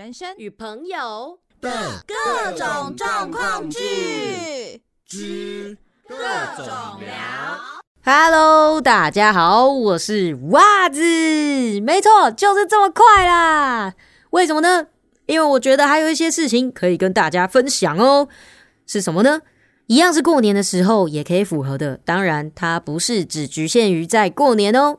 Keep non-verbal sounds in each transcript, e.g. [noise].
人生与朋友的各种状况剧之各种聊。Hello，大家好，我是袜子，没错，就是这么快啦。为什么呢？因为我觉得还有一些事情可以跟大家分享哦。是什么呢？一样是过年的时候也可以符合的，当然它不是只局限于在过年哦。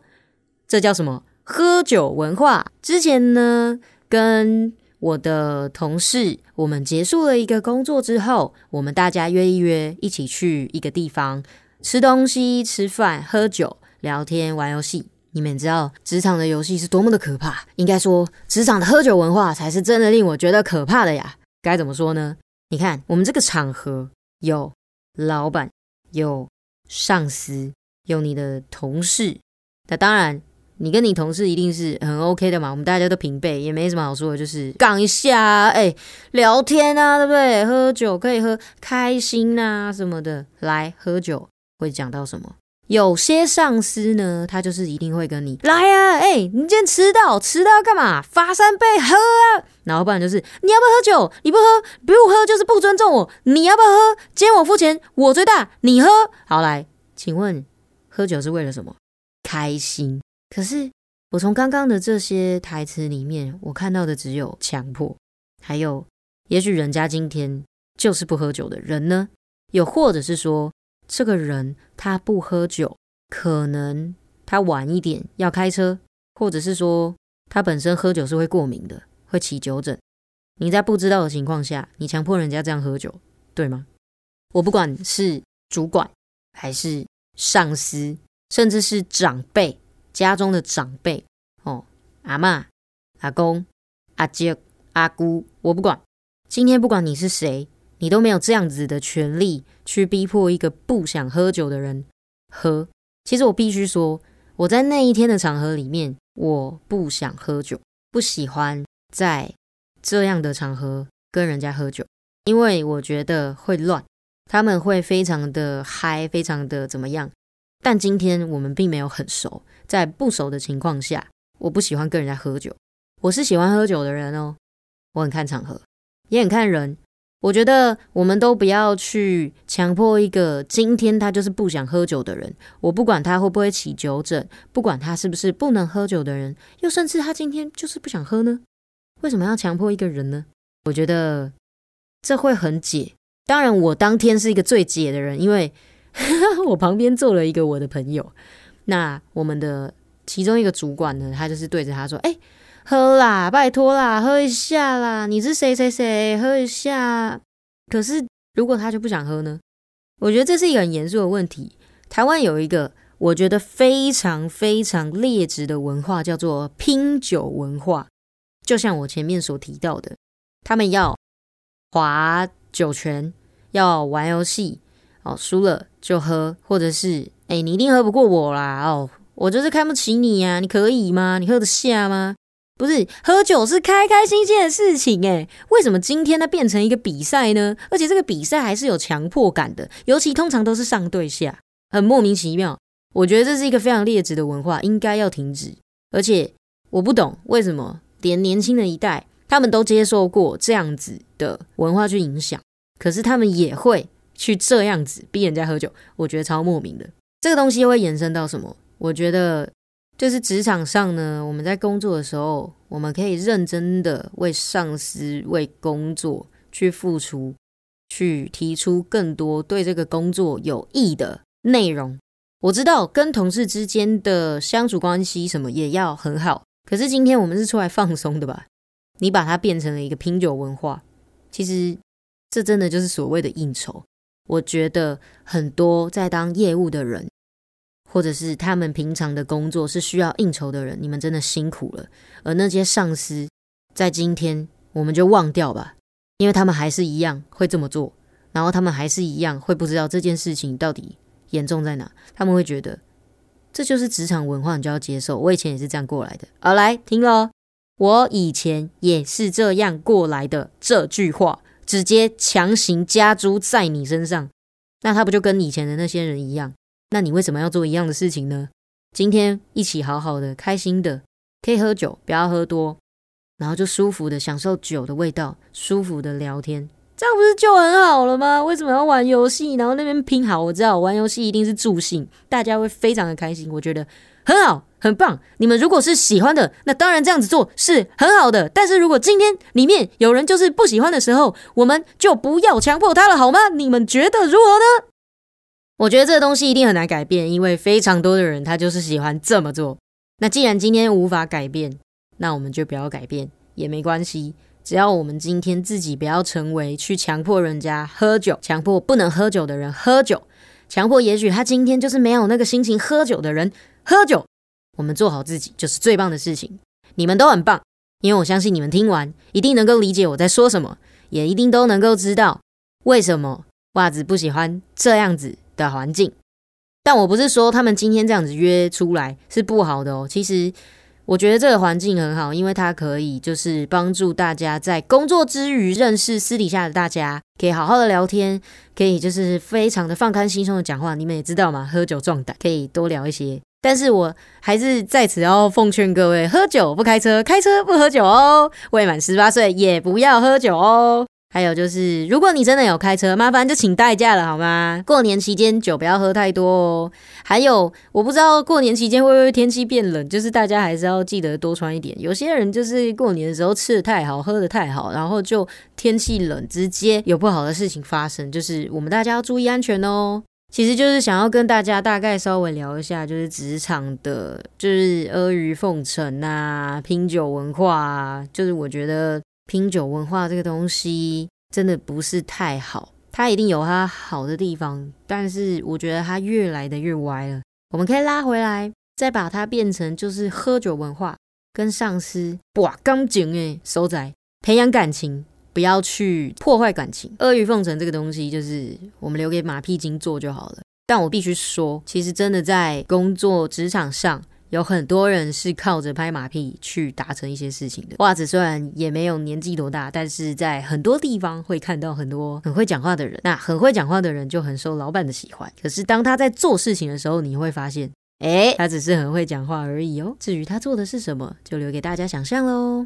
这叫什么？喝酒文化。之前呢，跟我的同事，我们结束了一个工作之后，我们大家约一约，一起去一个地方吃东西、吃饭、喝酒、聊天、玩游戏。你们知道职场的游戏是多么的可怕？应该说，职场的喝酒文化才是真的令我觉得可怕的呀。该怎么说呢？你看，我们这个场合有老板，有上司，有你的同事。那当然，你跟你同事一定是很 OK 的嘛。我们大家都平辈，也没什么好说的，就是杠一下啊，哎，聊天啊，对不对？喝酒可以喝，开心啊什么的。来喝酒会讲到什么？有些上司呢，他就是一定会跟你来啊，哎、你今天迟到，迟到要干嘛？罚三杯喝啊！然后不然就是你要不要喝酒？你不喝，不喝就是不尊重我。你要不要喝？今天我付钱，我最大，你喝。好来，请问喝酒是为了什么？开心。可是我从刚刚的这些台词里面，我看到的只有强迫，还有也许人家今天就是不喝酒的人呢，又或者是说。这个人他不喝酒，可能他晚一点要开车，或者是说他本身喝酒是会过敏的，会起酒疹。你在不知道的情况下，你强迫人家这样喝酒，对吗？我不管是主管还是上司，甚至是长辈，家中的长辈哦，阿嬷、阿公、阿姐、阿姑，我不管。今天不管你是谁。你都没有这样子的权利去逼迫一个不想喝酒的人喝。其实我必须说，我在那一天的场合里面，我不想喝酒，不喜欢在这样的场合跟人家喝酒，因为我觉得会乱，他们会非常的嗨，非常的怎么样。但今天我们并没有很熟，在不熟的情况下，我不喜欢跟人家喝酒。我是喜欢喝酒的人哦，我很看场合，也很看人。我觉得我们都不要去强迫一个今天他就是不想喝酒的人。我不管他会不会起酒疹，不管他是不是不能喝酒的人，又甚至他今天就是不想喝呢？为什么要强迫一个人呢？我觉得这会很解。当然，我当天是一个最解的人，因为 [laughs] 我旁边坐了一个我的朋友。那我们的其中一个主管呢，他就是对着他说：“哎、”喝啦，拜托啦，喝一下啦！你是谁谁谁？喝一下。可是如果他就不想喝呢？我觉得这是一个很严肃的问题。台湾有一个我觉得非常非常劣质的文化，叫做拼酒文化。就像我前面所提到的，他们要划酒拳，要玩游戏，哦，输了就喝，或者是哎、你一定喝不过我啦，哦，我就是看不起你呀、你可以吗？你喝得下吗？不是喝酒是开开心心的事情诶，为什么今天它变成一个比赛呢？而且这个比赛还是有强迫感的，尤其通常都是上对下，很莫名其妙。我觉得这是一个非常劣质的文化，应该要停止。而且我不懂为什么连年轻的一代他们都接受过这样子的文化去影响，可是他们也会去这样子逼人家喝酒，我觉得超莫名的。这个东西会延伸到什么？我觉得。就是职场上呢，我们在工作的时候，我们可以认真的为上司、为工作去付出，去提出更多对这个工作有益的内容。我知道跟同事之间的相处关系什么也要很好，可是今天我们是出来放松的吧？你把它变成了一个拼酒文化，其实这真的就是所谓的应酬。我觉得很多在当业务的人。或者是他们平常的工作是需要应酬的人，你们真的辛苦了。而那些上司，在今天我们就忘掉吧，因为他们还是一样会这么做，然后他们还是一样会不知道这件事情到底严重在哪，他们会觉得这就是职场文化，你就要接受。我以前也是这样过来的。好，来听咯，我以前也是这样过来的。这句话直接强行加诸在你身上，那他不就跟以前的那些人一样？那你为什么要做一样的事情呢？今天一起好好的、开心的，可以喝酒，不要喝多，然后就舒服的享受酒的味道，舒服的聊天，这样不是就很好了吗？为什么要玩游戏？然后那边拼好，我知道玩游戏一定是助兴，大家会非常的开心，我觉得很好。很棒！你们如果是喜欢的，那当然这样子做是很好的。但是如果今天里面有人就是不喜欢的时候，我们就不要强迫他了，好吗？你们觉得如何呢？我觉得这个东西一定很难改变，因为非常多的人他就是喜欢这么做。那既然今天无法改变，那我们就不要改变也没关系。只要我们今天自己不要成为去强迫人家喝酒，强迫不能喝酒的人喝酒，强迫也许他今天就是没有那个心情喝酒的人喝酒。我们做好自己就是最棒的事情。你们都很棒，因为我相信你们听完一定能够理解我在说什么，也一定都能够知道为什么袜子不喜欢这样子的环境。但我不是说他们今天这样子约出来是不好的哦。其实我觉得这个环境很好，因为它可以就是帮助大家在工作之余认识私底下的大家，可以好好的聊天，可以就是非常的放开心胸的讲话。你们也知道嘛，喝酒壮胆，可以多聊一些。但是我还是在此要奉劝各位：喝酒不开车，开车不喝酒哦。未满十八岁也不要喝酒哦。还有就是，如果你真的有开车，麻烦就请代驾了好吗？过年期间酒不要喝太多哦。还有，我不知道过年期间会不会天气变冷，就是大家还是要记得多穿一点。有些人就是过年的时候吃的太好，喝的太好，然后就天气冷，直接有不好的事情发生，就是我们大家要注意安全哦。其实就是想要跟大家大概稍微聊一下，就是职场的，就是阿谀奉承啊，拼酒文化啊。就是我觉得拼酒文化这个东西真的不是太好，它一定有它好的地方，但是我觉得它越来的越歪了。我们可以拉回来，再把它变成就是喝酒文化，跟上司哇刚劲诶，收仔培养感情。不要去破坏感情，阿谀奉承这个东西就是我们留给马屁精做就好了。但我必须说，其实真的在工作职场上，有很多人是靠着拍马屁去达成一些事情的。袜子虽然也没有年纪多大，但是在很多地方会看到很多很会讲话的人。那很会讲话的人就很受老板的喜欢。可是当他在做事情的时候，你会发现，哎，他只是很会讲话而已哦。至于他做的是什么，就留给大家想象喽。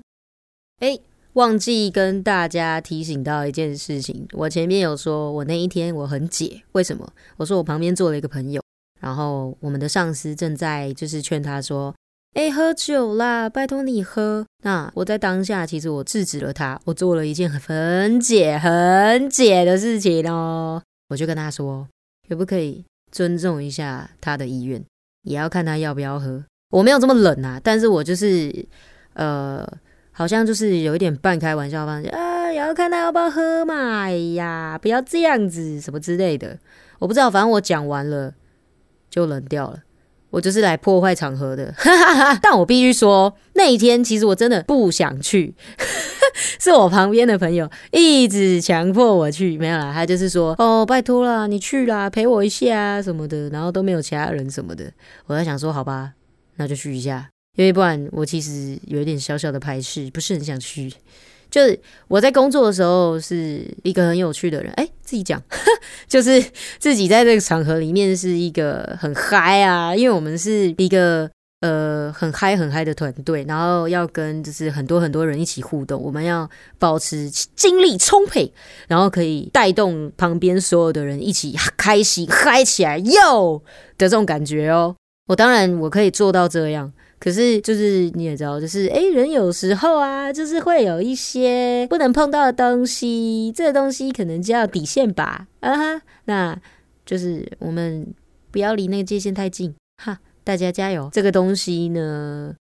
哎。忘记跟大家提醒到一件事情，我前面有说，我那一天我很解，为什么？我说我旁边坐了一个朋友，然后我们的上司正在就是劝他说：“哎，喝酒啦，拜托你喝。”那我在当下其实我制止了他，我做了一件很解很解的事情哦，我就跟他说：“可不可以尊重一下他的意愿？也要看他要不要喝。”我没有这么冷啊，但是我就是呃。好像就是有一点半开玩笑方式啊，也要看他要不要喝嘛。哎呀，不要这样子，什么之类的，我不知道。反正我讲完了就冷掉了。我就是来破坏场合的。[laughs] 但我必须说，那一天其实我真的不想去，[laughs] 是我旁边的朋友一直强迫我去。没有啦，他就是说哦，拜托啦，你去啦，陪我一下什么的，然后都没有其他人什么的。我在想说，好吧，那就去一下。因为不然，我其实有一点小小的排斥，不是很想去。就是我在工作的时候是一个很有趣的人，哎，自己讲，[laughs] 就是自己在这个场合里面是一个很嗨啊，因为我们是一个呃很嗨很嗨的团队，然后要跟就是很多很多人一起互动，我们要保持精力充沛，然后可以带动旁边所有的人一起开心嗨起来哟的这种感觉哦。我当然我可以做到这样。可是，就是你也知道，就是哎，人有时候啊，就是会有一些不能碰到的东西，这个东西可能叫底线吧，啊哈，那就是我们不要离那个界限太近，哈，大家加油，这个东西呢。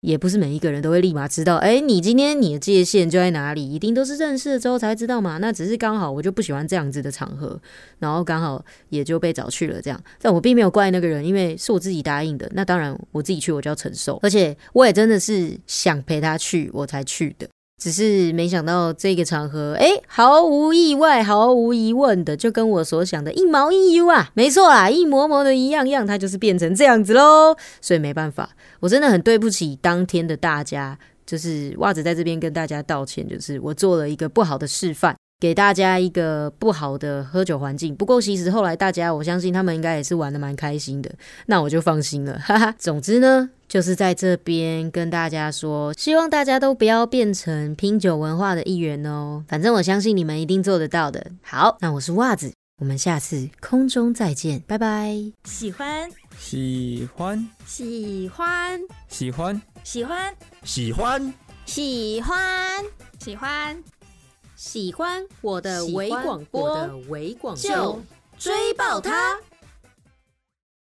也不是每一个人都会立马知道，哎，你今天你的界限就在哪里？一定都是认识了之后才知道嘛？那只是刚好我就不喜欢这样子的场合，然后刚好也就被找去了这样。但我并没有怪那个人，因为是我自己答应的。那当然我自己去我就要承受，而且我也真的是想陪他去我才去的。只是没想到这个场合，哎，毫无意外、毫无疑问的，就跟我所想的一毛一样啊！没错啦，一模模的一样样，它就是变成这样子喽。所以没办法，我真的很对不起当天的大家，就是袜子在这边跟大家道歉，就是我做了一个不好的示范。给大家一个不好的喝酒环境。不过其实后来大家，我相信他们应该也是玩的蛮开心的，那我就放心了，哈哈。总之呢，就是在这边跟大家说，希望大家都不要变成拼酒文化的一员哦。反正我相信你们一定做得到的。好，那我是袜子，我们下次空中再见，拜拜。喜欢，喜欢，喜欢，喜欢，喜欢，喜欢，喜欢，喜欢。喜欢我的微广播，就追爆它！